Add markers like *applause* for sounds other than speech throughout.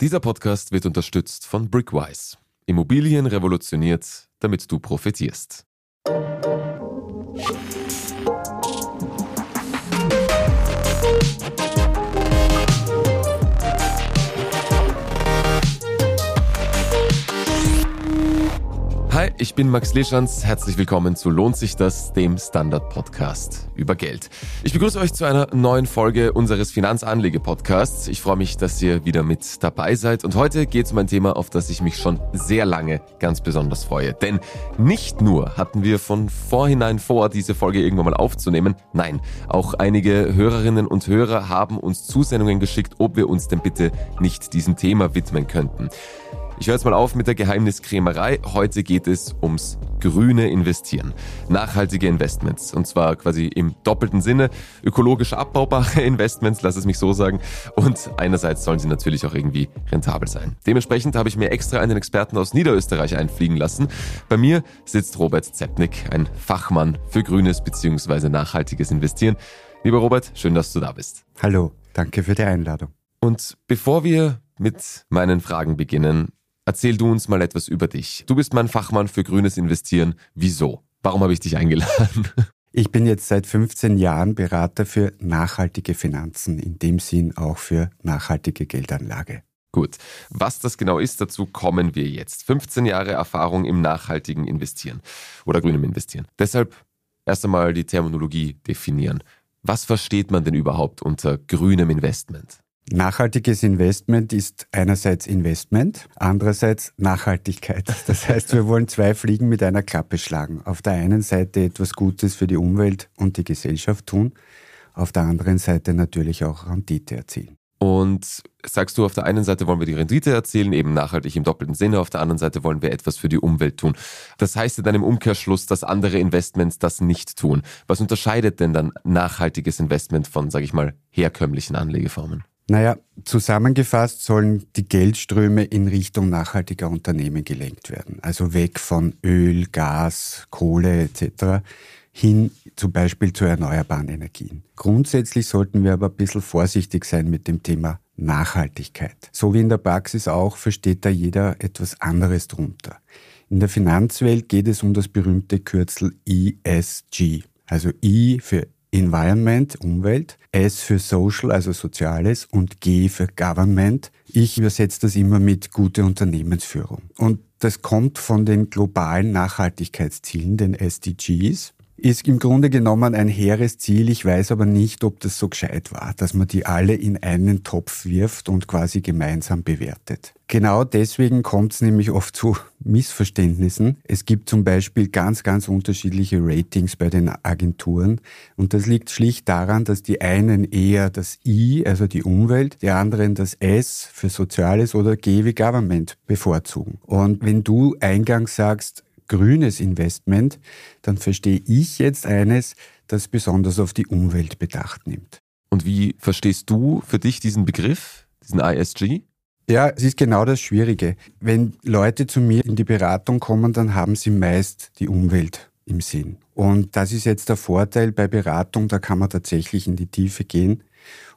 Dieser Podcast wird unterstützt von Brickwise. Immobilien revolutioniert, damit du profitierst. Hi, ich bin Max Leschanz. Herzlich willkommen zu Lohnt sich das, dem Standard-Podcast über Geld. Ich begrüße euch zu einer neuen Folge unseres Finanzanlege-Podcasts. Ich freue mich, dass ihr wieder mit dabei seid. Und heute geht es um ein Thema, auf das ich mich schon sehr lange ganz besonders freue. Denn nicht nur hatten wir von vorhinein vor, diese Folge irgendwann mal aufzunehmen. Nein, auch einige Hörerinnen und Hörer haben uns Zusendungen geschickt, ob wir uns denn bitte nicht diesem Thema widmen könnten. Ich höre jetzt mal auf mit der Geheimniskrämerei. Heute geht es ums grüne Investieren. Nachhaltige Investments. Und zwar quasi im doppelten Sinne. Ökologisch abbaubare *laughs* Investments, lass es mich so sagen. Und einerseits sollen sie natürlich auch irgendwie rentabel sein. Dementsprechend habe ich mir extra einen Experten aus Niederösterreich einfliegen lassen. Bei mir sitzt Robert Zepnik, ein Fachmann für grünes bzw. nachhaltiges Investieren. Lieber Robert, schön, dass du da bist. Hallo, danke für die Einladung. Und bevor wir mit meinen Fragen beginnen, Erzähl du uns mal etwas über dich. Du bist mein Fachmann für grünes Investieren. Wieso? Warum habe ich dich eingeladen? *laughs* Ich bin jetzt seit 15 Jahren Berater für nachhaltige Finanzen, in dem Sinn auch für nachhaltige Geldanlage. Gut, was das genau ist, dazu kommen wir jetzt. 15 Jahre Erfahrung im nachhaltigen Investieren oder grünem Investieren. Deshalb erst einmal die Terminologie definieren. Was versteht man denn überhaupt unter grünem Investment? Nachhaltiges Investment ist einerseits Investment, andererseits Nachhaltigkeit. Das heißt, wir wollen zwei Fliegen mit einer Klappe schlagen. Auf der einen Seite etwas Gutes für die Umwelt und die Gesellschaft tun, auf der anderen Seite natürlich auch Rendite erzielen. Und sagst du, auf der einen Seite wollen wir die Rendite erzielen, eben nachhaltig im doppelten Sinne, auf der anderen Seite wollen wir etwas für die Umwelt tun. Das heißt dann im Umkehrschluss, dass andere Investments das nicht tun. Was unterscheidet denn dann nachhaltiges Investment von, sage ich mal, herkömmlichen Anlegeformen? Naja, zusammengefasst sollen die Geldströme in Richtung nachhaltiger Unternehmen gelenkt werden. Also weg von Öl, Gas, Kohle etc. hin zum Beispiel zu erneuerbaren Energien. Grundsätzlich sollten wir aber ein bisschen vorsichtig sein mit dem Thema Nachhaltigkeit. So wie in der Praxis auch, versteht da jeder etwas anderes drunter. In der Finanzwelt geht es um das berühmte Kürzel ESG. Also I für Environment, Umwelt, S für Social, also Soziales und G für Government. Ich übersetze das immer mit gute Unternehmensführung. Und das kommt von den globalen Nachhaltigkeitszielen, den SDGs ist im Grunde genommen ein hehres Ziel. Ich weiß aber nicht, ob das so gescheit war, dass man die alle in einen Topf wirft und quasi gemeinsam bewertet. Genau deswegen kommt es nämlich oft zu Missverständnissen. Es gibt zum Beispiel ganz, ganz unterschiedliche Ratings bei den Agenturen und das liegt schlicht daran, dass die einen eher das I, also die Umwelt, die anderen das S für Soziales oder G wie Government bevorzugen. Und wenn du eingangs sagst, grünes Investment, dann verstehe ich jetzt eines, das besonders auf die Umwelt Bedacht nimmt. Und wie verstehst du für dich diesen Begriff, diesen ISG? Ja, es ist genau das Schwierige. Wenn Leute zu mir in die Beratung kommen, dann haben sie meist die Umwelt im Sinn. Und das ist jetzt der Vorteil bei Beratung, da kann man tatsächlich in die Tiefe gehen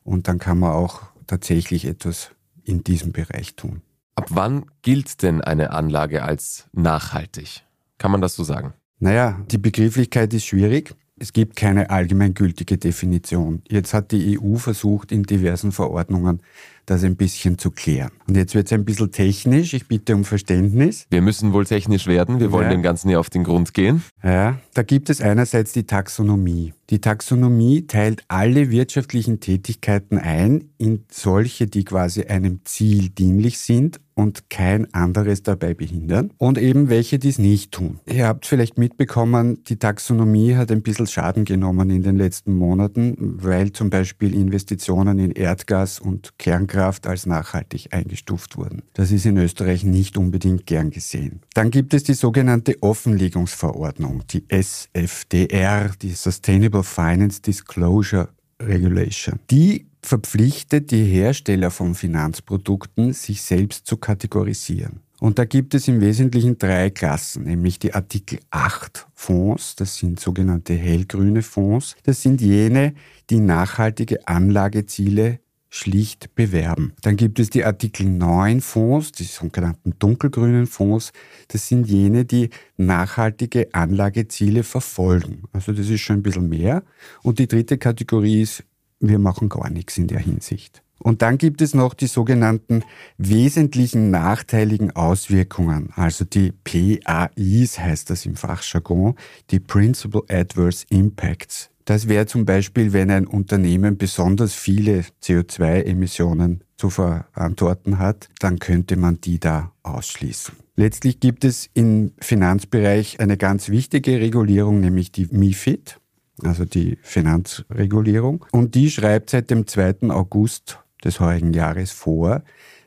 und dann kann man auch tatsächlich etwas in diesem Bereich tun. Ab wann gilt denn eine Anlage als nachhaltig? Kann man das so sagen? Naja, die Begrifflichkeit ist schwierig. Es gibt keine allgemeingültige Definition. Jetzt hat die EU versucht, in diversen Verordnungen das ein bisschen zu klären. Und jetzt wird es ein bisschen technisch. Ich bitte um Verständnis. Wir müssen wohl technisch werden. Wir wollen ja. dem Ganzen ja auf den Grund gehen. Ja, da gibt es einerseits die Taxonomie. Die Taxonomie teilt alle wirtschaftlichen Tätigkeiten ein in solche, die quasi einem Ziel dienlich sind und kein anderes dabei behindern und eben welche, die es nicht tun. Ihr habt vielleicht mitbekommen, die Taxonomie hat ein bisschen Schaden genommen in den letzten Monaten, weil zum Beispiel Investitionen in Erdgas und Kernkraft als nachhaltig eingestuft wurden. Das ist in Österreich nicht unbedingt gern gesehen. Dann gibt es die sogenannte Offenlegungsverordnung, die SFDR, die Sustainable Finance Disclosure Regulation. Die verpflichtet die Hersteller von Finanzprodukten, sich selbst zu kategorisieren. Und da gibt es im Wesentlichen drei Klassen, nämlich die Artikel 8 Fonds, das sind sogenannte hellgrüne Fonds. Das sind jene, die nachhaltige Anlageziele schlicht bewerben. Dann gibt es die Artikel 9 Fonds, die sogenannten dunkelgrünen Fonds. Das sind jene, die nachhaltige Anlageziele verfolgen. Also das ist schon ein bisschen mehr. Und die dritte Kategorie ist, wir machen gar nichts in der Hinsicht. Und dann gibt es noch die sogenannten wesentlichen nachteiligen Auswirkungen, also die PAIs heißt das im Fachjargon, die Principal Adverse Impacts. Das wäre zum Beispiel, wenn ein Unternehmen besonders viele CO2-Emissionen zu verantworten hat, dann könnte man die da ausschließen. Letztlich gibt es im Finanzbereich eine ganz wichtige Regulierung, nämlich die MIFID, also die Finanzregulierung. Und die schreibt seit dem 2. August des heurigen Jahres vor,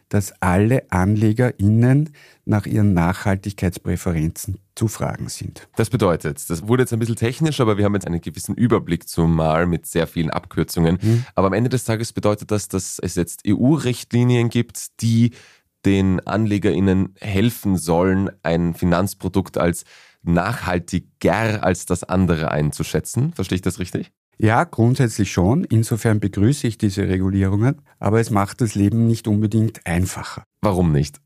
dass alle AnlegerInnen nach ihren Nachhaltigkeitspräferenzen zu fragen sind. Das bedeutet, das wurde jetzt ein bisschen technisch, aber wir haben jetzt einen gewissen Überblick zumal mit sehr vielen Abkürzungen. Mhm. Aber am Ende des Tages bedeutet das, dass es jetzt EU-Richtlinien gibt, die den AnlegerInnen helfen sollen, ein Finanzprodukt als nachhaltiger als das andere einzuschätzen. Verstehe ich das richtig? Ja, grundsätzlich schon. Insofern begrüße ich diese Regulierungen, aber es macht das Leben nicht unbedingt einfacher. Warum nicht?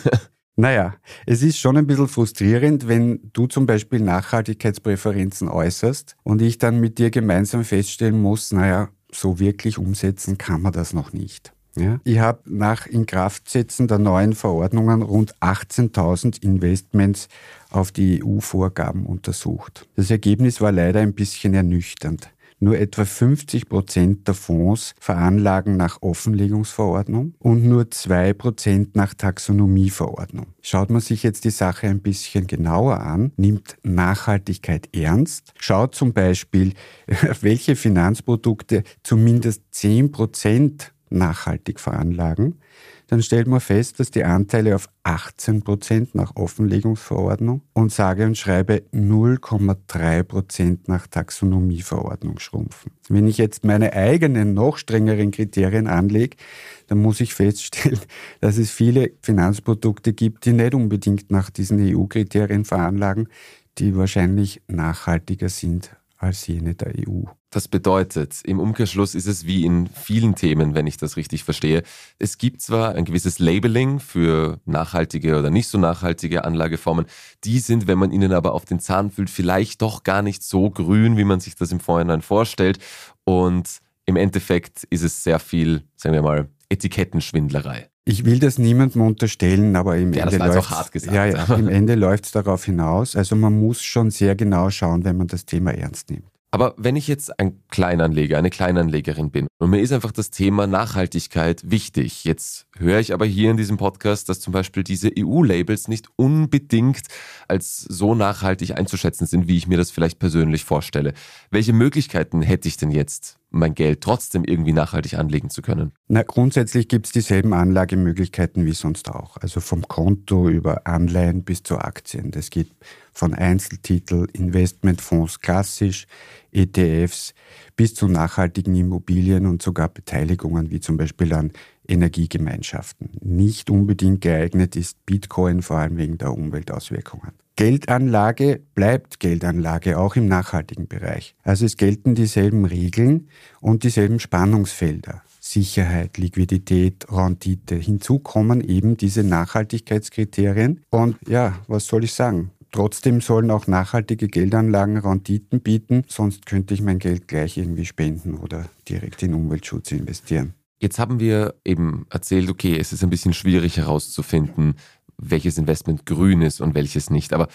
*laughs* naja, es ist schon ein bisschen frustrierend, wenn du zum Beispiel Nachhaltigkeitspräferenzen äußerst und ich dann mit dir gemeinsam feststellen muss, naja, so wirklich umsetzen kann man das noch nicht. Ja? Ich habe nach Inkraftsetzen der neuen Verordnungen rund 18.000 Investments auf die EU-Vorgaben untersucht. Das Ergebnis war leider ein bisschen ernüchternd. Nur etwa 50 Prozent der Fonds veranlagen nach Offenlegungsverordnung und nur zwei Prozent nach Taxonomieverordnung. Schaut man sich jetzt die Sache ein bisschen genauer an, nimmt Nachhaltigkeit ernst, schaut zum Beispiel, *laughs* welche Finanzprodukte zumindest 10 Prozent nachhaltig veranlagen, dann stellt man fest, dass die Anteile auf 18 Prozent nach Offenlegungsverordnung und sage und schreibe 0,3 Prozent nach Taxonomieverordnung schrumpfen. Wenn ich jetzt meine eigenen noch strengeren Kriterien anlege, dann muss ich feststellen, *laughs* dass es viele Finanzprodukte gibt, die nicht unbedingt nach diesen EU-Kriterien veranlagen, die wahrscheinlich nachhaltiger sind als jene der EU. Das bedeutet, im Umkehrschluss ist es wie in vielen Themen, wenn ich das richtig verstehe. Es gibt zwar ein gewisses Labeling für nachhaltige oder nicht so nachhaltige Anlageformen, die sind, wenn man ihnen aber auf den Zahn fühlt, vielleicht doch gar nicht so grün, wie man sich das im Vorhinein vorstellt. Und im Endeffekt ist es sehr viel, sagen wir mal, Etikettenschwindlerei. Ich will das niemandem unterstellen, aber im ja, Ende läuft hart gesagt. Ja, ja, im Ende läuft es darauf hinaus. Also man muss schon sehr genau schauen, wenn man das Thema ernst nimmt. Aber wenn ich jetzt ein Kleinanleger, eine Kleinanlegerin bin und mir ist einfach das Thema Nachhaltigkeit wichtig, jetzt höre ich aber hier in diesem Podcast, dass zum Beispiel diese EU-Labels nicht unbedingt als so nachhaltig einzuschätzen sind, wie ich mir das vielleicht persönlich vorstelle. Welche Möglichkeiten hätte ich denn jetzt, mein Geld trotzdem irgendwie nachhaltig anlegen zu können? Na, grundsätzlich gibt es dieselben Anlagemöglichkeiten wie sonst auch. Also vom Konto über Anleihen bis zu Aktien. Das geht von Einzeltitel, Investmentfonds klassisch, ETFs bis zu nachhaltigen Immobilien und sogar Beteiligungen wie zum Beispiel an Energiegemeinschaften. Nicht unbedingt geeignet ist Bitcoin, vor allem wegen der Umweltauswirkungen. Geldanlage bleibt Geldanlage auch im nachhaltigen Bereich. Also es gelten dieselben Regeln und dieselben Spannungsfelder. Sicherheit, Liquidität, Rendite. Hinzu kommen eben diese Nachhaltigkeitskriterien. Und ja, was soll ich sagen? Trotzdem sollen auch nachhaltige Geldanlagen Renditen bieten, sonst könnte ich mein Geld gleich irgendwie spenden oder direkt in Umweltschutz investieren. Jetzt haben wir eben erzählt, okay, es ist ein bisschen schwierig herauszufinden, welches Investment grün ist und welches nicht. Aber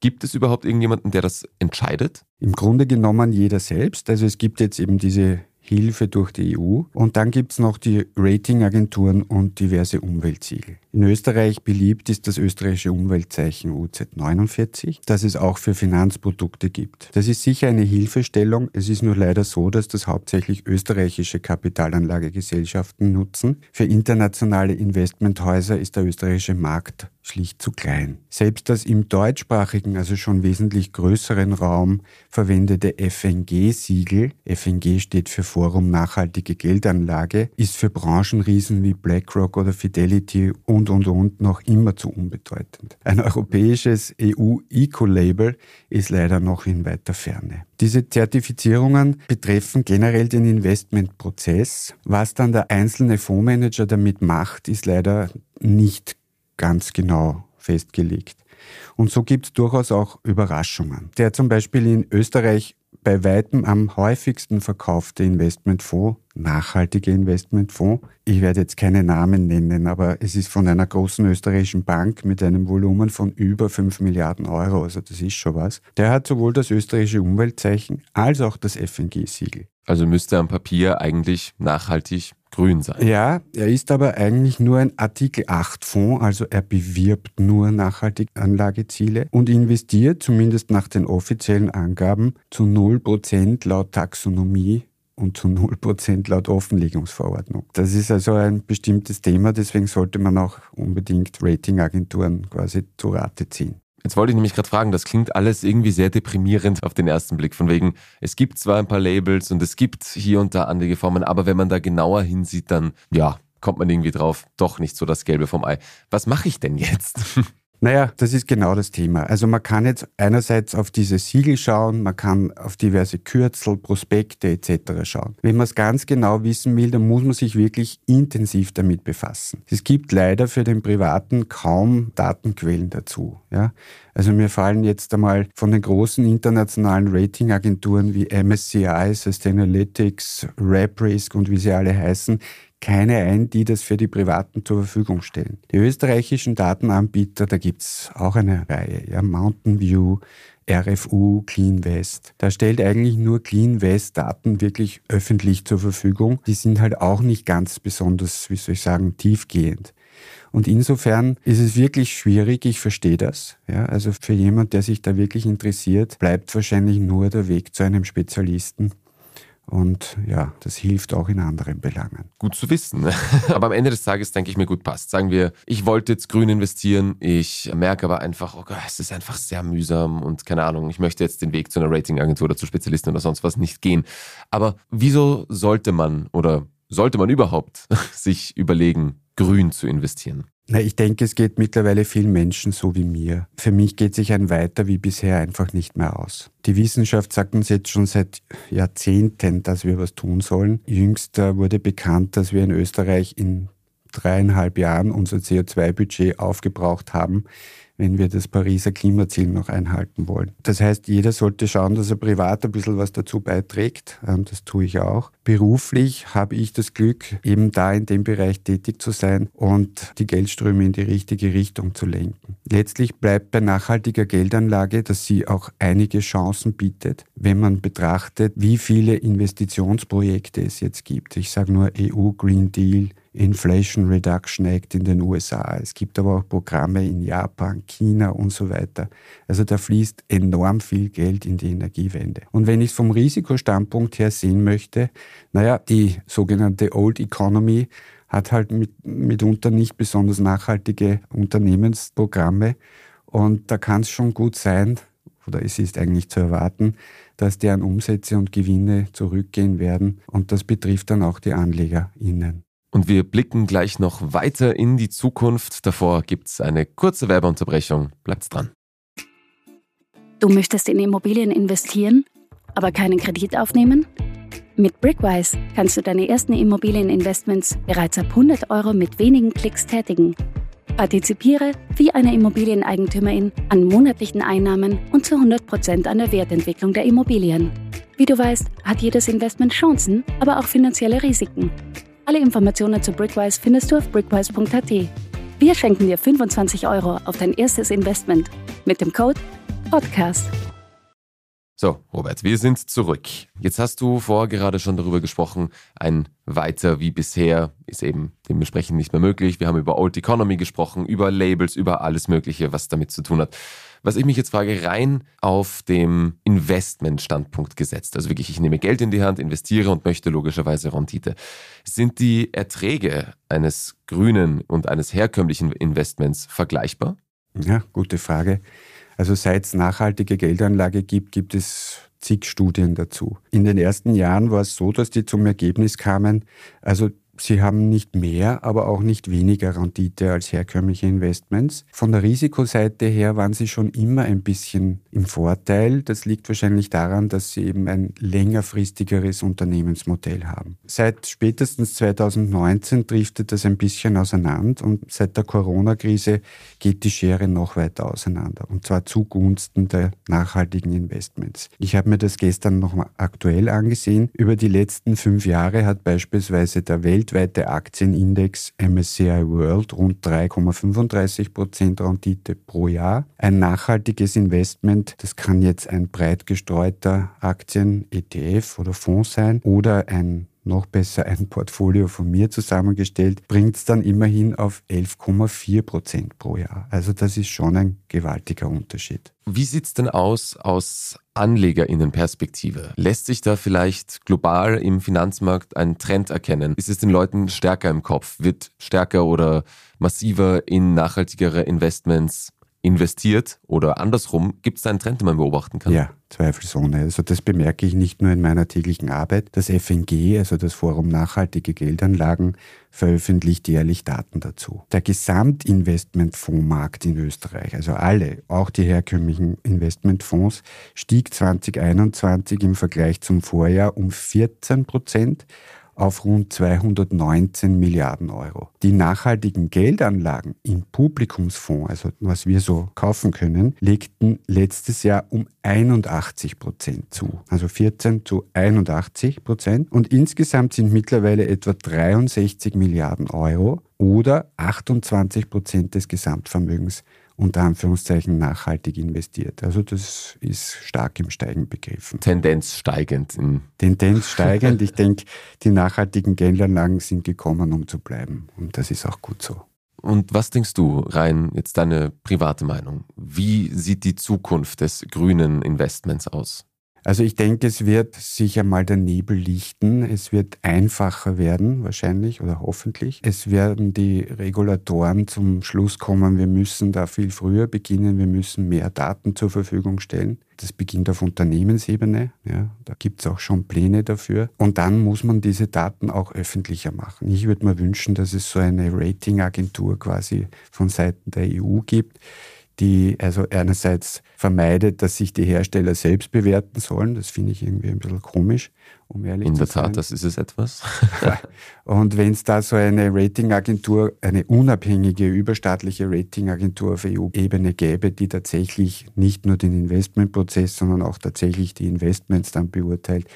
gibt es überhaupt irgendjemanden, der das entscheidet? Im Grunde genommen jeder selbst. Also es gibt jetzt eben diese Hilfe durch die EU. Und dann gibt es noch die Ratingagenturen und diverse Umweltsiegel. In Österreich beliebt ist das österreichische Umweltzeichen UZ49, das es auch für Finanzprodukte gibt. Das ist sicher eine Hilfestellung. Es ist nur leider so, dass das hauptsächlich österreichische Kapitalanlagegesellschaften nutzen. Für internationale Investmenthäuser ist der österreichische Markt schlicht zu klein. Selbst das im deutschsprachigen, also schon wesentlich größeren Raum verwendete FNG-Siegel, FNG steht für Forum Nachhaltige Geldanlage, ist für Branchenriesen wie BlackRock oder Fidelity und, und, und noch immer zu unbedeutend. Ein europäisches EU-Eco-Label ist leider noch in weiter Ferne. Diese Zertifizierungen betreffen generell den Investmentprozess. Was dann der einzelne Fondsmanager damit macht, ist leider nicht ganz genau festgelegt. Und so gibt es durchaus auch Überraschungen. Der zum Beispiel in Österreich bei weitem am häufigsten verkaufte Investmentfonds, nachhaltige Investmentfonds. Ich werde jetzt keine Namen nennen, aber es ist von einer großen österreichischen Bank mit einem Volumen von über 5 Milliarden Euro, also das ist schon was. Der hat sowohl das österreichische Umweltzeichen als auch das FNG-Siegel. Also müsste am Papier eigentlich nachhaltig grün sein. Ja, er ist aber eigentlich nur ein Artikel 8 Fonds, also er bewirbt nur nachhaltige Anlageziele und investiert, zumindest nach den offiziellen Angaben, zu 0% laut Taxonomie und zu 0% laut Offenlegungsverordnung. Das ist also ein bestimmtes Thema, deswegen sollte man auch unbedingt Ratingagenturen quasi zu Rate ziehen. Jetzt wollte ich nämlich gerade fragen, das klingt alles irgendwie sehr deprimierend auf den ersten Blick. Von wegen, es gibt zwar ein paar Labels und es gibt hier und da Anlegeformen, aber wenn man da genauer hinsieht, dann ja, kommt man irgendwie drauf, doch nicht so das Gelbe vom Ei. Was mache ich denn jetzt? *laughs* Naja, das ist genau das Thema. Also man kann jetzt einerseits auf diese Siegel schauen, man kann auf diverse Kürzel, Prospekte etc. schauen. Wenn man es ganz genau wissen will, dann muss man sich wirklich intensiv damit befassen. Es gibt leider für den Privaten kaum Datenquellen dazu. Ja? Also mir fallen jetzt einmal von den großen internationalen Ratingagenturen wie MSCI, Sustainalytics, RepRisk und wie sie alle heißen, keine ein, die das für die Privaten zur Verfügung stellen. Die österreichischen Datenanbieter, da gibt's auch eine Reihe, ja, Mountain View, RFU, Clean West. Da stellt eigentlich nur Clean West Daten wirklich öffentlich zur Verfügung. Die sind halt auch nicht ganz besonders, wie soll ich sagen, tiefgehend. Und insofern ist es wirklich schwierig, ich verstehe das. Ja, also für jemand, der sich da wirklich interessiert, bleibt wahrscheinlich nur der Weg zu einem Spezialisten. Und ja, das hilft auch in anderen Belangen. Gut zu wissen. *laughs* aber am Ende des Tages denke ich mir, gut passt. Sagen wir, ich wollte jetzt grün investieren, ich merke aber einfach, oh Gott, es ist einfach sehr mühsam und keine Ahnung, ich möchte jetzt den Weg zu einer Ratingagentur oder zu Spezialisten oder sonst was nicht gehen. Aber wieso sollte man oder sollte man überhaupt *laughs* sich überlegen, grün zu investieren? Na, ich denke, es geht mittlerweile vielen Menschen so wie mir. Für mich geht sich ein weiter wie bisher einfach nicht mehr aus. Die Wissenschaft sagt uns jetzt schon seit Jahrzehnten, dass wir was tun sollen. Jüngst wurde bekannt, dass wir in Österreich in dreieinhalb Jahren unser CO2-Budget aufgebraucht haben wenn wir das Pariser Klimaziel noch einhalten wollen. Das heißt, jeder sollte schauen, dass er privat ein bisschen was dazu beiträgt. Ähm, das tue ich auch. Beruflich habe ich das Glück, eben da in dem Bereich tätig zu sein und die Geldströme in die richtige Richtung zu lenken. Letztlich bleibt bei nachhaltiger Geldanlage, dass sie auch einige Chancen bietet, wenn man betrachtet, wie viele Investitionsprojekte es jetzt gibt. Ich sage nur EU Green Deal, Inflation Reduction Act in den USA. Es gibt aber auch Programme in Japan, China und so weiter. Also da fließt enorm viel Geld in die Energiewende. Und wenn ich es vom Risikostandpunkt her sehen möchte, naja, die sogenannte Old Economy hat halt mit, mitunter nicht besonders nachhaltige Unternehmensprogramme. Und da kann es schon gut sein, oder es ist eigentlich zu erwarten, dass deren Umsätze und Gewinne zurückgehen werden. Und das betrifft dann auch die AnlegerInnen. Und wir blicken gleich noch weiter in die Zukunft. Davor gibt es eine kurze Werbeunterbrechung. Bleibt's dran. Du möchtest in Immobilien investieren, aber keinen Kredit aufnehmen? Mit Brickwise kannst du deine ersten Immobilieninvestments bereits ab 100 Euro mit wenigen Klicks tätigen. Partizipiere wie eine Immobilieneigentümerin an monatlichen Einnahmen und zu 100 Prozent an der Wertentwicklung der Immobilien. Wie du weißt, hat jedes Investment Chancen, aber auch finanzielle Risiken. Alle Informationen zu Brickwise findest du auf brickwise.at. Wir schenken dir 25 Euro auf dein erstes Investment mit dem Code PODCAST. So, Robert, wir sind zurück. Jetzt hast du vorher gerade schon darüber gesprochen, ein weiter wie bisher ist eben dementsprechend nicht mehr möglich. Wir haben über Old Economy gesprochen, über Labels, über alles Mögliche, was damit zu tun hat. Was ich mich jetzt frage, rein auf dem Investmentstandpunkt gesetzt, also wirklich, ich nehme Geld in die Hand, investiere und möchte logischerweise Rendite. Sind die Erträge eines grünen und eines herkömmlichen Investments vergleichbar? Ja, gute Frage. Also seit es nachhaltige Geldanlage gibt, gibt es zig Studien dazu. In den ersten Jahren war es so, dass die zum Ergebnis kamen, also Sie haben nicht mehr, aber auch nicht weniger Rendite als herkömmliche Investments. Von der Risikoseite her waren sie schon immer ein bisschen im Vorteil. Das liegt wahrscheinlich daran, dass sie eben ein längerfristigeres Unternehmensmodell haben. Seit spätestens 2019 driftet das ein bisschen auseinander und seit der Corona-Krise geht die Schere noch weiter auseinander und zwar zugunsten der nachhaltigen Investments. Ich habe mir das gestern noch mal aktuell angesehen. Über die letzten fünf Jahre hat beispielsweise der Welt weltweite Aktienindex MSCI World rund 3,35 Prozent Rendite pro Jahr. Ein nachhaltiges Investment, das kann jetzt ein breit gestreuter Aktien-ETF oder Fonds sein oder ein noch besser ein Portfolio von mir zusammengestellt, bringt es dann immerhin auf 11,4 Prozent pro Jahr. Also das ist schon ein gewaltiger Unterschied. Wie sieht es denn aus aus Anlegerinnenperspektive? Lässt sich da vielleicht global im Finanzmarkt ein Trend erkennen? Ist es den Leuten stärker im Kopf? Wird stärker oder massiver in nachhaltigere Investments investiert oder andersrum, gibt es da einen Trend, den man beobachten kann? Ja, zweifelsohne. Also das bemerke ich nicht nur in meiner täglichen Arbeit. Das FNG, also das Forum Nachhaltige Geldanlagen, veröffentlicht jährlich Daten dazu. Der Gesamtinvestmentfondsmarkt in Österreich, also alle, auch die herkömmlichen Investmentfonds, stieg 2021 im Vergleich zum Vorjahr um 14 Prozent auf rund 219 Milliarden Euro. Die nachhaltigen Geldanlagen im Publikumsfonds, also was wir so kaufen können, legten letztes Jahr um 81 Prozent zu. Also 14 zu 81 Prozent. Und insgesamt sind mittlerweile etwa 63 Milliarden Euro oder 28 Prozent des Gesamtvermögens unter Anführungszeichen nachhaltig investiert. Also das ist stark im Steigen begriffen. Tendenz steigend. Tendenz *laughs* steigend. Ich denke, die nachhaltigen Geldanlagen sind gekommen, um zu bleiben. Und das ist auch gut so. Und was denkst du, rein jetzt deine private Meinung? Wie sieht die Zukunft des grünen Investments aus? Also ich denke, es wird sich einmal der Nebel lichten. Es wird einfacher werden, wahrscheinlich oder hoffentlich. Es werden die Regulatoren zum Schluss kommen, wir müssen da viel früher beginnen, wir müssen mehr Daten zur Verfügung stellen. Das beginnt auf Unternehmensebene. Ja, da gibt es auch schon Pläne dafür. Und dann muss man diese Daten auch öffentlicher machen. Ich würde mir wünschen, dass es so eine Ratingagentur quasi von Seiten der EU gibt die also einerseits vermeidet, dass sich die Hersteller selbst bewerten sollen. Das finde ich irgendwie ein bisschen komisch, um ehrlich In zu sein. In der Tat, das ist es etwas. Und wenn es da so eine Ratingagentur, eine unabhängige, überstaatliche Ratingagentur auf EU-Ebene gäbe, die tatsächlich nicht nur den Investmentprozess, sondern auch tatsächlich die Investments dann beurteilt,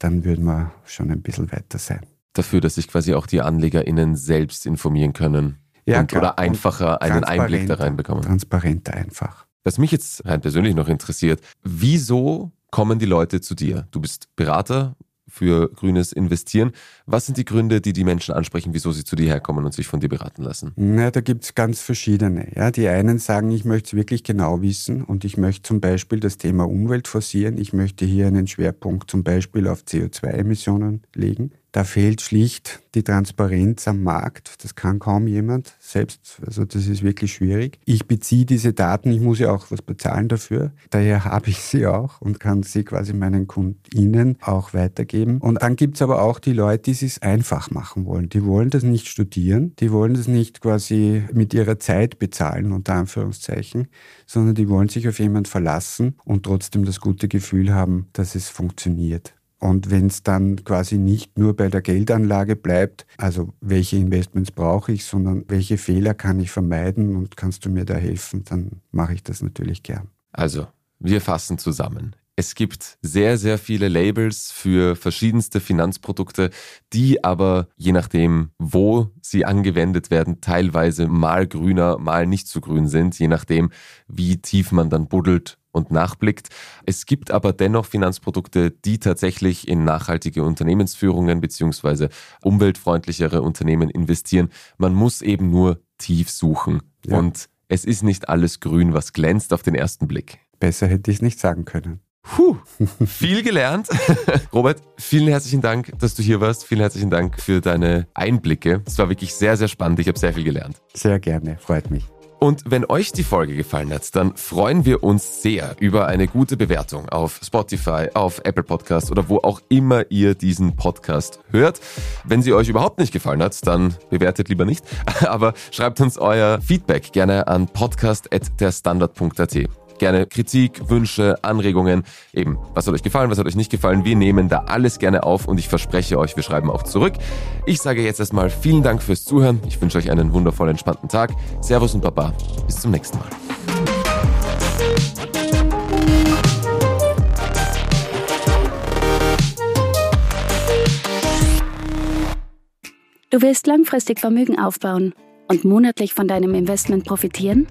dann würden wir schon ein bisschen weiter sein. Dafür, dass sich quasi auch die AnlegerInnen selbst informieren können ja, und, oder einfacher einen Einblick da reinbekommen. Transparent einfach. Was mich jetzt rein persönlich noch interessiert, wieso kommen die Leute zu dir? Du bist Berater für grünes Investieren. Was sind die Gründe, die die Menschen ansprechen, wieso sie zu dir herkommen und sich von dir beraten lassen? Na, da gibt es ganz verschiedene. Ja, die einen sagen, ich möchte es wirklich genau wissen und ich möchte zum Beispiel das Thema Umwelt forcieren. Ich möchte hier einen Schwerpunkt zum Beispiel auf CO2-Emissionen legen. Da fehlt schlicht die Transparenz am Markt. Das kann kaum jemand selbst. Also das ist wirklich schwierig. Ich beziehe diese Daten, ich muss ja auch was bezahlen dafür. Daher habe ich sie auch und kann sie quasi meinen KundInnen auch weitergeben. Und dann gibt es aber auch die Leute, die es einfach machen wollen. Die wollen das nicht studieren, die wollen das nicht quasi mit ihrer Zeit bezahlen, unter Anführungszeichen, sondern die wollen sich auf jemanden verlassen und trotzdem das gute Gefühl haben, dass es funktioniert. Und wenn es dann quasi nicht nur bei der Geldanlage bleibt, also welche Investments brauche ich, sondern welche Fehler kann ich vermeiden und kannst du mir da helfen, dann mache ich das natürlich gern. Also, wir fassen zusammen. Es gibt sehr, sehr viele Labels für verschiedenste Finanzprodukte, die aber je nachdem, wo sie angewendet werden, teilweise mal grüner, mal nicht so grün sind, je nachdem, wie tief man dann buddelt und nachblickt. Es gibt aber dennoch Finanzprodukte, die tatsächlich in nachhaltige Unternehmensführungen beziehungsweise umweltfreundlichere Unternehmen investieren. Man muss eben nur tief suchen. Ja. Und es ist nicht alles grün, was glänzt auf den ersten Blick. Besser hätte ich es nicht sagen können. Puh, viel gelernt. *laughs* Robert, vielen herzlichen Dank, dass du hier warst. Vielen herzlichen Dank für deine Einblicke. Es war wirklich sehr, sehr spannend. Ich habe sehr viel gelernt. Sehr gerne, freut mich. Und wenn euch die Folge gefallen hat, dann freuen wir uns sehr über eine gute Bewertung auf Spotify, auf Apple Podcast oder wo auch immer ihr diesen Podcast hört. Wenn sie euch überhaupt nicht gefallen hat, dann bewertet lieber nicht, *laughs* aber schreibt uns euer Feedback gerne an podcast.derstandard.at gerne Kritik, Wünsche, Anregungen. Eben, was hat euch gefallen, was hat euch nicht gefallen. Wir nehmen da alles gerne auf und ich verspreche euch, wir schreiben auch zurück. Ich sage jetzt erstmal vielen Dank fürs Zuhören. Ich wünsche euch einen wundervoll entspannten Tag. Servus und Baba. Bis zum nächsten Mal. Du willst langfristig Vermögen aufbauen und monatlich von deinem Investment profitieren?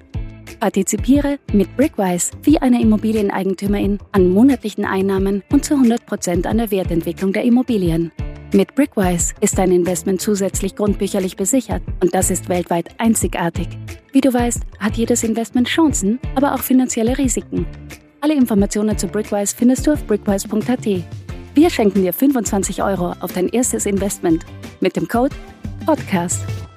Partizipiere mit Brickwise wie eine Immobilieneigentümerin an monatlichen Einnahmen und zu 100% an der Wertentwicklung der Immobilien. Mit Brickwise ist dein Investment zusätzlich grundbücherlich besichert und das ist weltweit einzigartig. Wie du weißt, hat jedes Investment Chancen, aber auch finanzielle Risiken. Alle Informationen zu Brickwise findest du auf brickwise.at. Wir schenken dir 25 Euro auf dein erstes Investment mit dem Code PODCAST.